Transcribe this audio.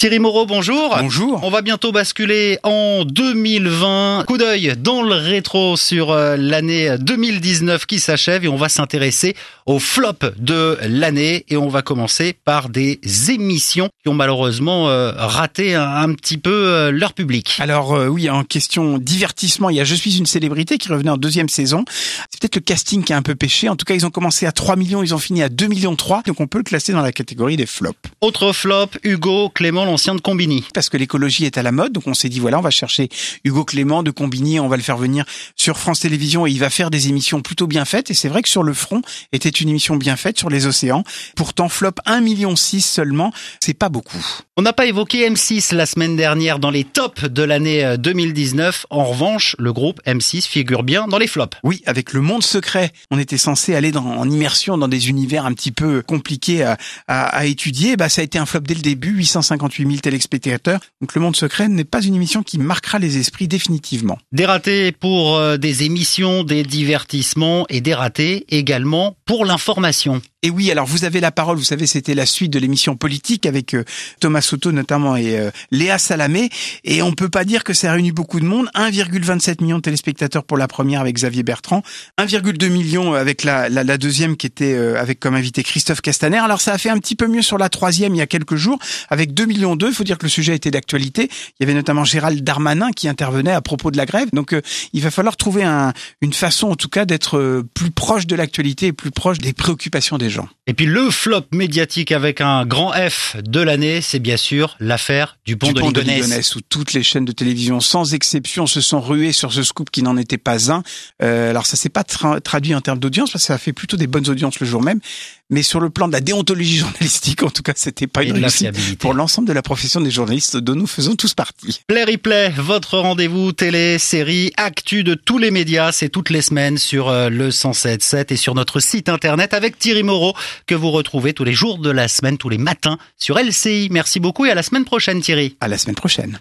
Thierry Moreau, bonjour. Bonjour. On va bientôt basculer en 2020. Coup d'œil dans le rétro sur euh, l'année 2019 qui s'achève et on va s'intéresser au flop de l'année et on va commencer par des émissions qui ont malheureusement euh, raté un, petit peu euh, leur public. Alors oui, en question divertissement, il y a Je suis une célébrité qui revenait en deuxième saison. C'est peut-être le casting qui a un peu pêché. En tout cas, ils ont commencé à 3 millions, ils ont fini à 2 millions 3. Donc on peut le classer dans la catégorie des flops. Autre flop, Hugo Clément l'ancien de Combini. Parce que l'écologie est à la mode, donc on s'est dit voilà, on va chercher Hugo Clément de Combini, on va le faire venir sur France Télévisions et il va faire des émissions plutôt bien faites. Et c'est vrai que sur le front était une émission bien faite sur les océans. Pourtant flop 1 million 6 seulement, c'est pas beaucoup. On n'a pas évoqué M6 la semaine dernière dans les tops de l'année 2019. Euh, en revanche, le groupe M6 figure bien dans les flops. Oui, avec le monde secret, on était censé aller dans, en immersion dans des univers un petit peu compliqués à, à, à étudier. Bah, ça a été un flop dès le début, 858 000 téléspectateurs. Donc Le Monde Secret n'est pas une émission qui marquera les esprits définitivement. Des pour euh, des émissions, des divertissements et des également pour l'information. Et oui, alors vous avez la parole, vous savez, c'était la suite de l'émission politique avec euh, Thomas Soto notamment et euh, Léa Salamé. Et on peut pas dire que ça réunit beaucoup de monde. 1,27 million de téléspectateurs pour la première avec Xavier Bertrand, 1,2 million avec la, la, la, deuxième qui était avec comme invité Christophe Castaner. Alors ça a fait un petit peu mieux sur la troisième il y a quelques jours avec 2 millions 2. Il faut dire que le sujet était d'actualité. Il y avait notamment Gérald Darmanin qui intervenait à propos de la grève. Donc euh, il va falloir trouver un, une façon en tout cas d'être euh, plus proche de l'actualité et plus proche des préoccupations des gens. Et puis le flop médiatique avec un grand F de l'année, c'est bien sûr l'affaire du pont, de, Ligonnès. où toutes les chaînes de télévision sans exception se sont ruées sur ce scoop qui n'en était pas un. Euh, alors ça s'est pas traduit en termes d'audience parce que ça a fait plutôt des bonnes audiences le jour même, mais sur le plan de la déontologie journalistique, en tout cas, c'était pas une réussite pour l'ensemble de la profession des journalistes dont nous faisons tous partie. Play Replay, votre rendez-vous télé, série, actu de tous les médias, c'est toutes les semaines sur euh, le 107.7 et sur notre site internet avec Thierry Moreau que vous retrouvez tous les jours de la semaine, tous les matins sur LCI. Merci beaucoup et à la semaine prochaine Thierry. À la semaine prochaine.